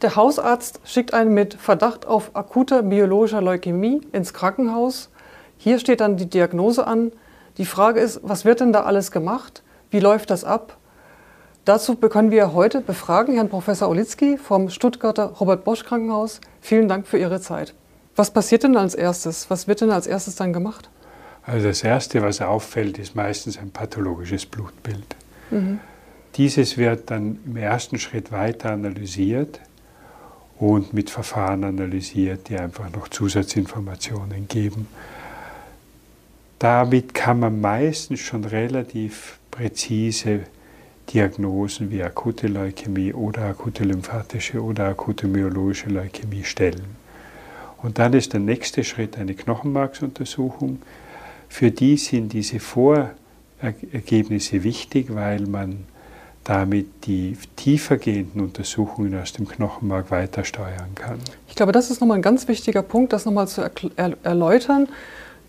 Der Hausarzt schickt einen mit Verdacht auf akuter biologischer Leukämie ins Krankenhaus. Hier steht dann die Diagnose an. Die Frage ist, was wird denn da alles gemacht? Wie läuft das ab? Dazu können wir heute befragen Herrn Professor Olitzky vom Stuttgarter Robert Bosch Krankenhaus. Vielen Dank für Ihre Zeit. Was passiert denn als erstes? Was wird denn als erstes dann gemacht? Also das Erste, was auffällt, ist meistens ein pathologisches Blutbild. Mhm. Dieses wird dann im ersten Schritt weiter analysiert und mit Verfahren analysiert, die einfach noch Zusatzinformationen geben. Damit kann man meistens schon relativ präzise Diagnosen wie akute Leukämie oder akute lymphatische oder akute myologische Leukämie stellen. Und dann ist der nächste Schritt eine Knochenmarksuntersuchung. Für die sind diese Vorergebnisse wichtig, weil man damit die tiefergehenden Untersuchungen aus dem Knochenmark weiter steuern kann. Ich glaube, das ist nochmal ein ganz wichtiger Punkt, das nochmal zu erläutern.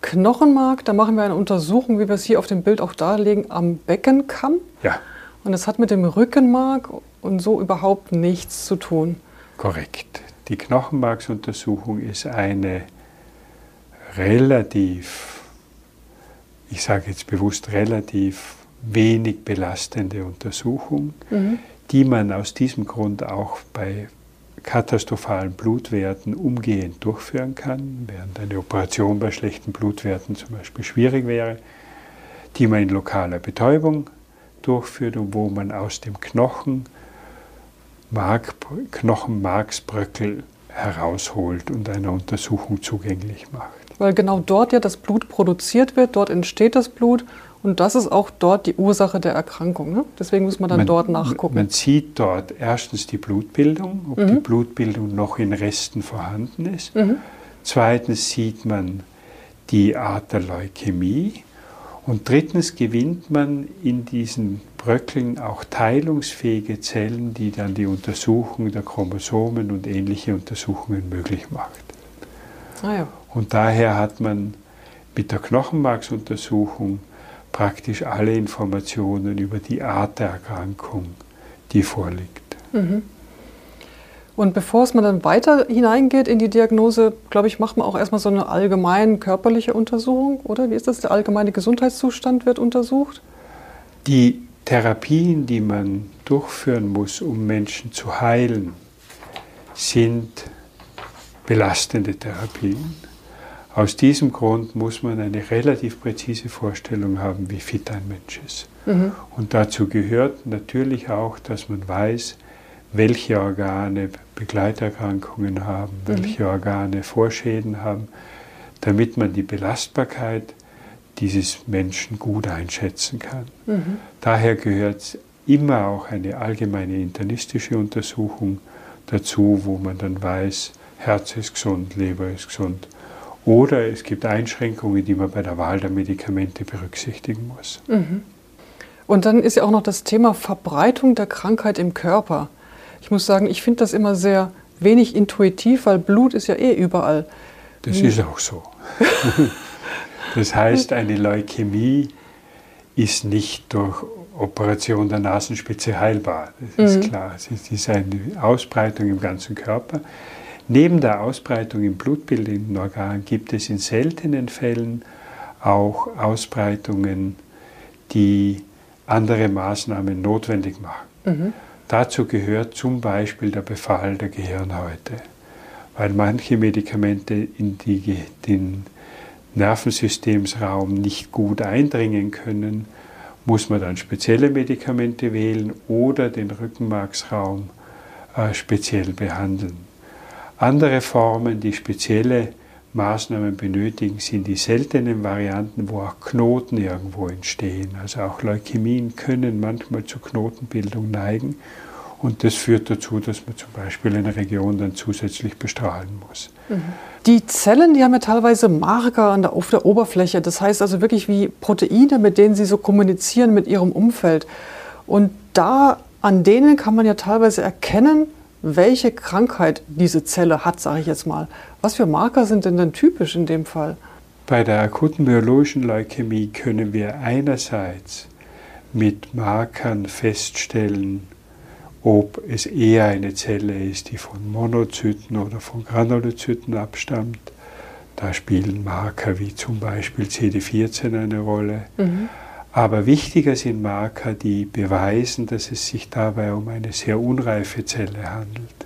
Knochenmark, da machen wir eine Untersuchung, wie wir es hier auf dem Bild auch darlegen, am Beckenkamm. Ja. Und das hat mit dem Rückenmark und so überhaupt nichts zu tun. Korrekt. Die Knochenmarksuntersuchung ist eine relativ, ich sage jetzt bewusst relativ wenig belastende Untersuchung, mhm. die man aus diesem Grund auch bei katastrophalen Blutwerten umgehend durchführen kann, während eine Operation bei schlechten Blutwerten zum Beispiel schwierig wäre, die man in lokaler Betäubung durchführt und wo man aus dem Knochen Mark, Knochenmarksbröckel herausholt und einer Untersuchung zugänglich macht. Weil genau dort ja das Blut produziert wird, dort entsteht das Blut und das ist auch dort die Ursache der Erkrankung. Ne? Deswegen muss man dann man, dort nachgucken. Man sieht dort erstens die Blutbildung, ob mhm. die Blutbildung noch in Resten vorhanden ist. Mhm. Zweitens sieht man die Art der Leukämie. Und drittens gewinnt man in diesen Bröckeln auch teilungsfähige Zellen, die dann die Untersuchung der Chromosomen und ähnliche Untersuchungen möglich macht. Ah ja. Und daher hat man mit der Knochenmarksuntersuchung praktisch alle Informationen über die Art der Erkrankung, die vorliegt. Mhm. Und bevor es man dann weiter hineingeht in die Diagnose, glaube ich, macht man auch erstmal so eine allgemeine körperliche Untersuchung, oder? Wie ist das? Der allgemeine Gesundheitszustand wird untersucht? Die Therapien, die man durchführen muss, um Menschen zu heilen, sind belastende Therapien. Aus diesem Grund muss man eine relativ präzise Vorstellung haben, wie fit ein Mensch ist. Mhm. Und dazu gehört natürlich auch, dass man weiß, welche Organe Begleiterkrankungen haben, mhm. welche Organe Vorschäden haben, damit man die Belastbarkeit dieses Menschen gut einschätzen kann. Mhm. Daher gehört immer auch eine allgemeine internistische Untersuchung dazu, wo man dann weiß, Herz ist gesund, Leber ist gesund oder es gibt Einschränkungen, die man bei der Wahl der Medikamente berücksichtigen muss. Mhm. Und dann ist ja auch noch das Thema Verbreitung der Krankheit im Körper. Ich muss sagen, ich finde das immer sehr wenig intuitiv, weil Blut ist ja eh überall. Das Wie? ist auch so. das heißt, eine Leukämie ist nicht durch Operation der Nasenspitze heilbar. Das ist mhm. klar. Es ist eine Ausbreitung im ganzen Körper. Neben der Ausbreitung im blutbildenden Organ gibt es in seltenen Fällen auch Ausbreitungen, die andere Maßnahmen notwendig machen. Mhm. Dazu gehört zum Beispiel der Befall der Gehirnhäute, weil manche Medikamente in die, den Nervensystemsraum nicht gut eindringen können, muss man dann spezielle Medikamente wählen oder den Rückenmarksraum äh, speziell behandeln. Andere Formen, die spezielle Maßnahmen benötigen, sind die seltenen Varianten, wo auch Knoten irgendwo entstehen. Also auch Leukämien können manchmal zur Knotenbildung neigen. Und das führt dazu, dass man zum Beispiel eine Region dann zusätzlich bestrahlen muss. Mhm. Die Zellen, die haben ja teilweise Marker der, auf der Oberfläche. Das heißt also wirklich wie Proteine, mit denen sie so kommunizieren mit ihrem Umfeld. Und da an denen kann man ja teilweise erkennen, welche Krankheit diese Zelle hat, sage ich jetzt mal. Was für Marker sind denn dann typisch in dem Fall? Bei der akuten myologischen Leukämie können wir einerseits mit Markern feststellen, ob es eher eine Zelle ist, die von Monozyten oder von Granulozyten abstammt. Da spielen Marker wie zum Beispiel CD14 eine Rolle. Mhm. Aber wichtiger sind Marker, die beweisen, dass es sich dabei um eine sehr unreife Zelle handelt,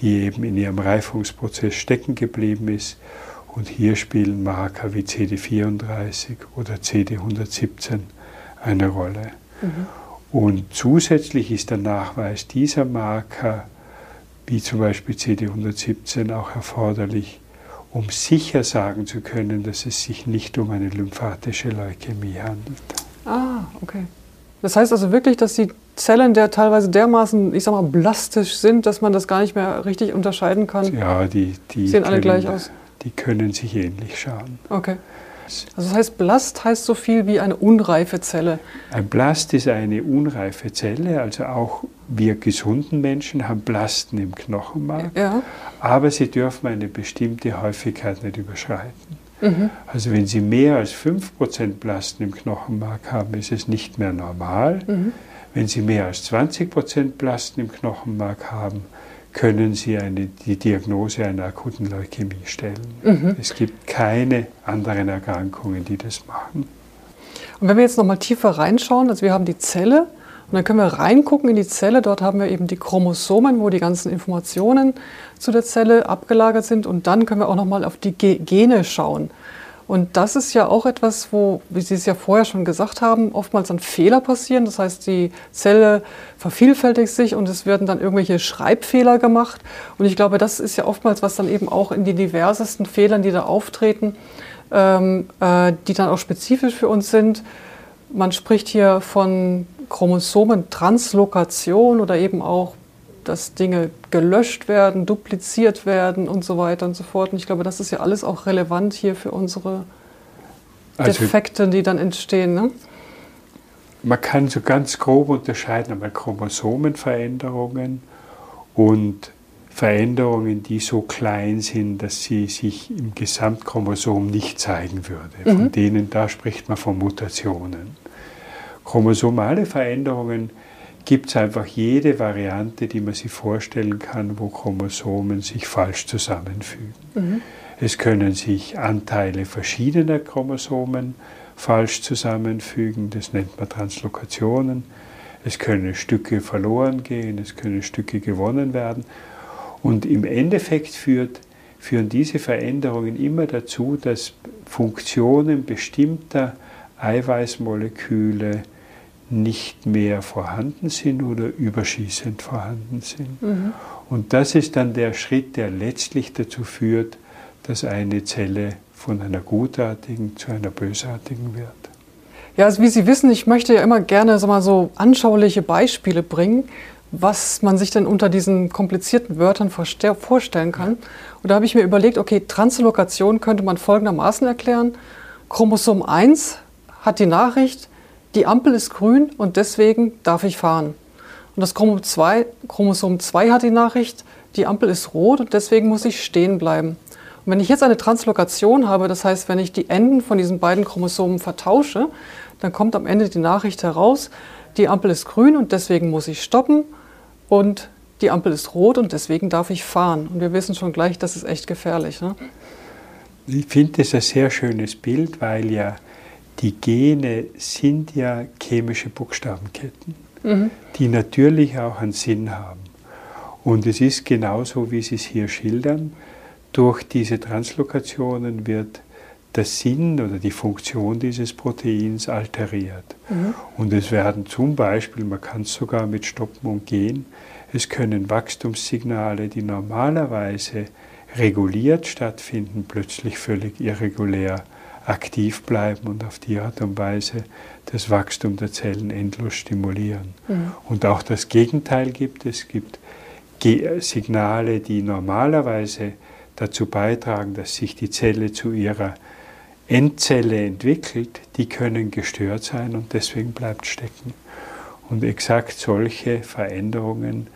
die eben in ihrem Reifungsprozess stecken geblieben ist. Und hier spielen Marker wie CD34 oder CD117 eine Rolle. Mhm. Und zusätzlich ist der Nachweis dieser Marker, wie zum Beispiel CD117, auch erforderlich, um sicher sagen zu können, dass es sich nicht um eine lymphatische Leukämie handelt. Ah, okay. Das heißt also wirklich, dass die Zellen der teilweise dermaßen, ich sag mal, blastisch sind, dass man das gar nicht mehr richtig unterscheiden kann. Ja, die, die sehen alle gleich aus. Die können sich ähnlich schauen. Okay. Also das heißt, Blast heißt so viel wie eine unreife Zelle. Ein Blast ist eine unreife Zelle, also auch wir gesunden Menschen haben Blasten im Knochenmark, ja. aber sie dürfen eine bestimmte Häufigkeit nicht überschreiten. Mhm. Also wenn Sie mehr als 5% Blasten im Knochenmark haben, ist es nicht mehr normal. Mhm. Wenn Sie mehr als 20% Blasten im Knochenmark haben, können Sie eine, die Diagnose einer akuten Leukämie stellen. Mhm. Es gibt keine anderen Erkrankungen, die das machen. Und wenn wir jetzt nochmal tiefer reinschauen, also wir haben die Zelle und dann können wir reingucken in die Zelle, dort haben wir eben die Chromosomen, wo die ganzen Informationen zu der Zelle abgelagert sind und dann können wir auch nochmal auf die Gene schauen. Und das ist ja auch etwas, wo, wie Sie es ja vorher schon gesagt haben, oftmals dann Fehler passieren. Das heißt, die Zelle vervielfältigt sich und es werden dann irgendwelche Schreibfehler gemacht. Und ich glaube, das ist ja oftmals, was dann eben auch in den diversesten Fehlern, die da auftreten, ähm, äh, die dann auch spezifisch für uns sind. Man spricht hier von Chromosomentranslokation oder eben auch dass Dinge gelöscht werden, dupliziert werden und so weiter und so fort. Und ich glaube, das ist ja alles auch relevant hier für unsere also, Defekte, die dann entstehen. Ne? Man kann so ganz grob unterscheiden einmal Chromosomenveränderungen und Veränderungen, die so klein sind, dass sie sich im Gesamtchromosom nicht zeigen würde. Von mhm. denen, da spricht man von Mutationen. Chromosomale Veränderungen gibt es einfach jede Variante, die man sich vorstellen kann, wo Chromosomen sich falsch zusammenfügen. Mhm. Es können sich Anteile verschiedener Chromosomen falsch zusammenfügen, das nennt man Translokationen. Es können Stücke verloren gehen, es können Stücke gewonnen werden. Und im Endeffekt führt, führen diese Veränderungen immer dazu, dass Funktionen bestimmter Eiweißmoleküle nicht mehr vorhanden sind oder überschießend vorhanden sind. Mhm. Und das ist dann der Schritt, der letztlich dazu führt, dass eine Zelle von einer gutartigen zu einer bösartigen wird. Ja, also wie Sie wissen, ich möchte ja immer gerne so, mal so anschauliche Beispiele bringen, was man sich denn unter diesen komplizierten Wörtern vorstellen kann. Und da habe ich mir überlegt, okay, Translokation könnte man folgendermaßen erklären. Chromosom 1 hat die Nachricht, die Ampel ist grün und deswegen darf ich fahren. Und das Chromosom 2, Chromosom 2 hat die Nachricht, die Ampel ist rot und deswegen muss ich stehen bleiben. Und wenn ich jetzt eine Translokation habe, das heißt, wenn ich die Enden von diesen beiden Chromosomen vertausche, dann kommt am Ende die Nachricht heraus, die Ampel ist grün und deswegen muss ich stoppen und die Ampel ist rot und deswegen darf ich fahren. Und wir wissen schon gleich, das ist echt gefährlich. Ne? Ich finde das ein sehr schönes Bild, weil ja die Gene sind ja chemische Buchstabenketten, mhm. die natürlich auch einen Sinn haben. Und es ist genauso, wie Sie es hier schildern. Durch diese Translokationen wird der Sinn oder die Funktion dieses Proteins alteriert. Mhm. Und es werden zum Beispiel, man kann es sogar mit Stoppen umgehen, es können Wachstumssignale, die normalerweise reguliert stattfinden, plötzlich völlig irregulär aktiv bleiben und auf die Art und Weise das Wachstum der Zellen endlos stimulieren. Mhm. Und auch das Gegenteil gibt es. Es gibt Signale, die normalerweise dazu beitragen, dass sich die Zelle zu ihrer Endzelle entwickelt, die können gestört sein und deswegen bleibt stecken. Und exakt solche Veränderungen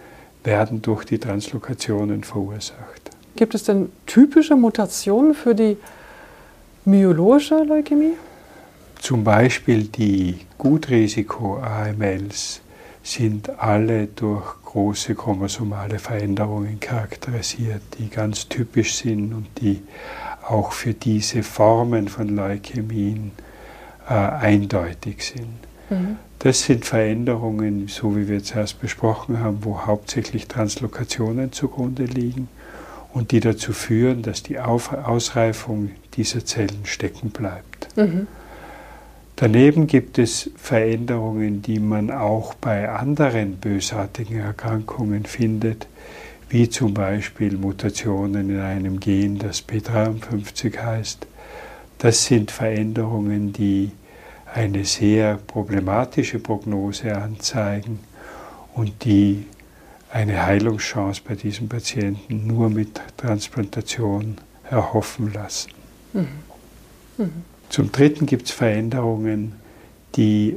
werden durch die Translokationen verursacht. Gibt es denn typische Mutationen für die myologische Leukämie? Zum Beispiel die Gutrisiko-AMLs sind alle durch große chromosomale Veränderungen charakterisiert, die ganz typisch sind und die auch für diese Formen von Leukämien äh, eindeutig sind. Mhm. Das sind Veränderungen, so wie wir zuerst besprochen haben, wo hauptsächlich Translokationen zugrunde liegen und die dazu führen, dass die Auf Ausreifung dieser Zellen stecken bleibt. Mhm. Daneben gibt es Veränderungen, die man auch bei anderen bösartigen Erkrankungen findet, wie zum Beispiel Mutationen in einem Gen, das P53 heißt. Das sind Veränderungen, die eine sehr problematische Prognose anzeigen und die eine Heilungschance bei diesem Patienten nur mit Transplantation erhoffen lassen. Mhm. Mhm. Zum Dritten gibt es Veränderungen, die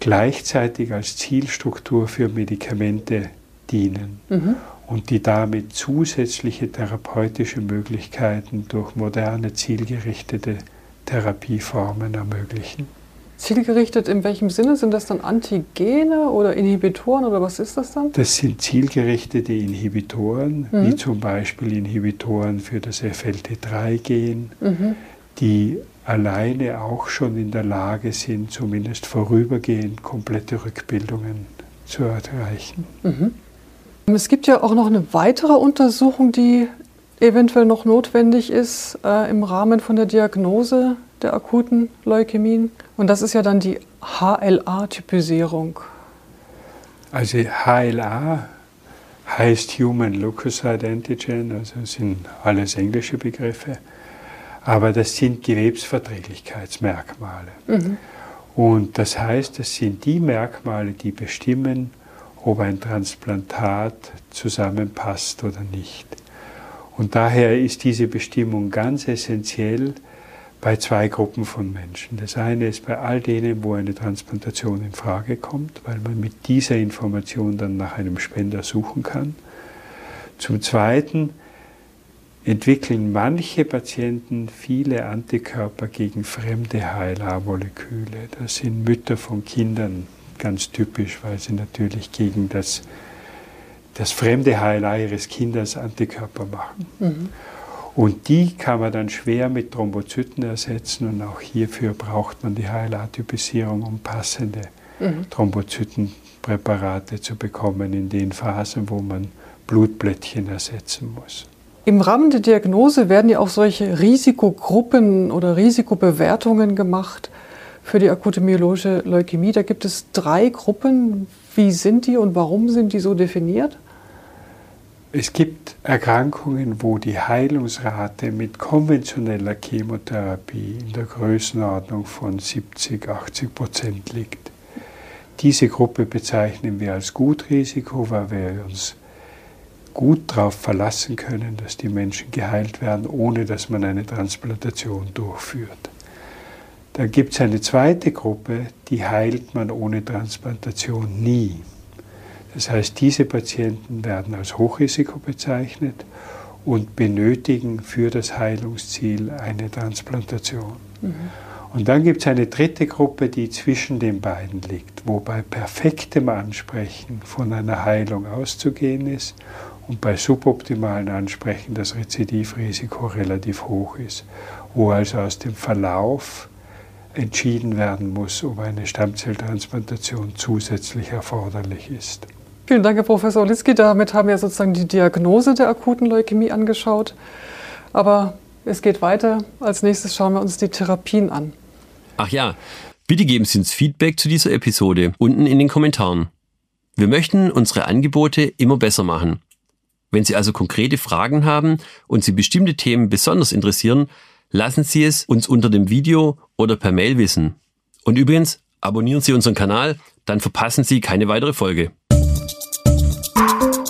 gleichzeitig als Zielstruktur für Medikamente dienen mhm. und die damit zusätzliche therapeutische Möglichkeiten durch moderne, zielgerichtete Therapieformen ermöglichen. Zielgerichtet in welchem Sinne? Sind das dann Antigene oder Inhibitoren oder was ist das dann? Das sind zielgerichtete Inhibitoren, mhm. wie zum Beispiel Inhibitoren für das FLT3-Gen, mhm. die alleine auch schon in der Lage sind, zumindest vorübergehend komplette Rückbildungen zu erreichen. Mhm. Es gibt ja auch noch eine weitere Untersuchung, die eventuell noch notwendig ist äh, im Rahmen von der Diagnose der akuten Leukämien. Und das ist ja dann die HLA-Typisierung. Also HLA heißt Human Leukocyte Antigen, also sind alles englische Begriffe aber das sind Gewebsverträglichkeitsmerkmale. Mhm. Und das heißt, das sind die Merkmale, die bestimmen, ob ein Transplantat zusammenpasst oder nicht. Und daher ist diese Bestimmung ganz essentiell bei zwei Gruppen von Menschen. Das eine ist bei all denen, wo eine Transplantation in Frage kommt, weil man mit dieser Information dann nach einem Spender suchen kann. Zum Zweiten entwickeln manche Patienten viele Antikörper gegen fremde HLA-Moleküle. Das sind Mütter von Kindern ganz typisch, weil sie natürlich gegen das, das fremde HLA ihres Kindes Antikörper machen. Mhm. Und die kann man dann schwer mit Thrombozyten ersetzen und auch hierfür braucht man die HLA-Typisierung, um passende mhm. Thrombozytenpräparate zu bekommen in den Phasen, wo man Blutblättchen ersetzen muss. Im Rahmen der Diagnose werden ja auch solche Risikogruppen oder Risikobewertungen gemacht für die akute myelogische Leukämie. Da gibt es drei Gruppen. Wie sind die und warum sind die so definiert? Es gibt Erkrankungen, wo die Heilungsrate mit konventioneller Chemotherapie in der Größenordnung von 70, 80 Prozent liegt. Diese Gruppe bezeichnen wir als Gutrisiko, weil wir uns gut darauf verlassen können, dass die Menschen geheilt werden, ohne dass man eine Transplantation durchführt. Dann gibt es eine zweite Gruppe, die heilt man ohne Transplantation nie. Das heißt, diese Patienten werden als Hochrisiko bezeichnet und benötigen für das Heilungsziel eine Transplantation. Mhm. Und dann gibt es eine dritte Gruppe, die zwischen den beiden liegt, wo bei perfektem Ansprechen von einer Heilung auszugehen ist und bei suboptimalen Ansprechen das Rezidivrisiko relativ hoch ist, wo also aus dem Verlauf entschieden werden muss, ob eine Stammzelltransplantation zusätzlich erforderlich ist. Vielen Dank, Herr Professor Litzky. Damit haben wir sozusagen die Diagnose der akuten Leukämie angeschaut. Aber es geht weiter. Als nächstes schauen wir uns die Therapien an. Ach ja, bitte geben Sie uns Feedback zu dieser Episode unten in den Kommentaren. Wir möchten unsere Angebote immer besser machen. Wenn Sie also konkrete Fragen haben und Sie bestimmte Themen besonders interessieren, lassen Sie es uns unter dem Video oder per Mail wissen. Und übrigens, abonnieren Sie unseren Kanal, dann verpassen Sie keine weitere Folge. Thank you.